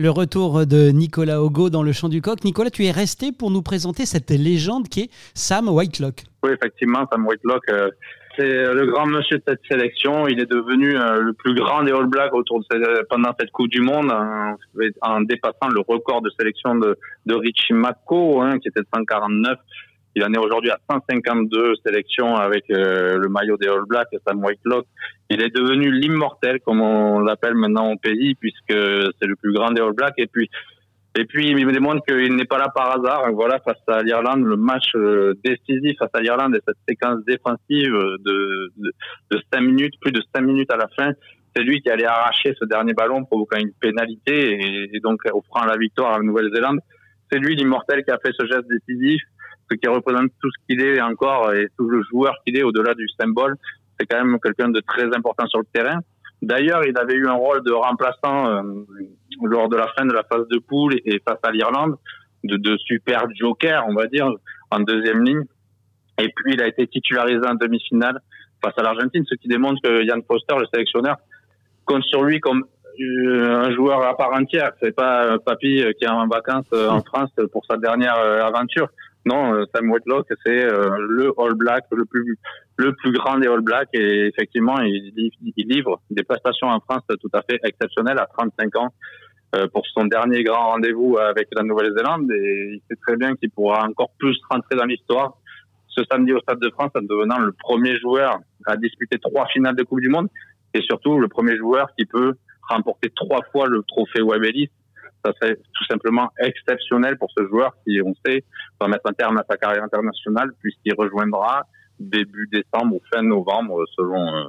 Le retour de Nicolas Ogo dans le champ du coq. Nicolas, tu es resté pour nous présenter cette légende qui est Sam Whitelock. Oui, effectivement, Sam Whitelock, euh, c'est le grand monsieur de cette sélection. Il est devenu euh, le plus grand des All Blacks autour de pendant cette Coupe du Monde en, dépassant le record de sélection de, de Richie Mako, hein, qui était de 149. Il en est aujourd'hui à 152 sélections avec euh, le maillot des All Blacks, Sam Whitelock. Il est devenu l'immortel, comme on l'appelle maintenant au pays, puisque c'est le plus grand des All Blacks. Et puis, et puis, il me démontre qu'il n'est pas là par hasard. Voilà, face à l'Irlande, le match euh, décisif face à l'Irlande et cette séquence défensive de, de, de 5 minutes, plus de 5 minutes à la fin, c'est lui qui allait arracher ce dernier ballon, provoquant une pénalité et, donc offrant la victoire à la Nouvelle-Zélande. C'est lui l'immortel qui a fait ce geste décisif ce qui représente tout ce qu'il est encore et tout le joueur qu'il est au-delà du symbole. C'est quand même quelqu'un de très important sur le terrain. D'ailleurs, il avait eu un rôle de remplaçant euh, lors de la fin de la phase de poule et face à l'Irlande, de, de super joker, on va dire, en deuxième ligne. Et puis, il a été titularisé en demi-finale face à l'Argentine, ce qui démontre que Yann Foster, le sélectionneur, compte sur lui comme euh, un joueur à part entière. C'est pas un papy qui est en vacances euh, en France pour sa dernière aventure. Non, Sam Whitlock, c'est euh, le All Black le plus le plus grand des All Blacks. Et effectivement, il, livre des prestations en France tout à fait exceptionnelles à 35 ans euh, pour son dernier grand rendez-vous avec la Nouvelle-Zélande. Et il sait très bien qu'il pourra encore plus rentrer dans l'histoire ce samedi au Stade de France en devenant le premier joueur à disputer trois finales de Coupe du Monde. Et surtout le premier joueur qui peut remporter trois fois le trophée Webb ça serait tout simplement exceptionnel pour ce joueur qui, on sait, va mettre un terme à sa carrière internationale puisqu'il rejoindra début décembre ou fin novembre selon euh,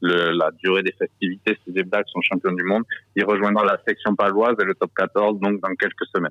le, la durée des festivités si les Blacks sont champions du monde. Il rejoindra la section paloise et le top 14 donc dans quelques semaines.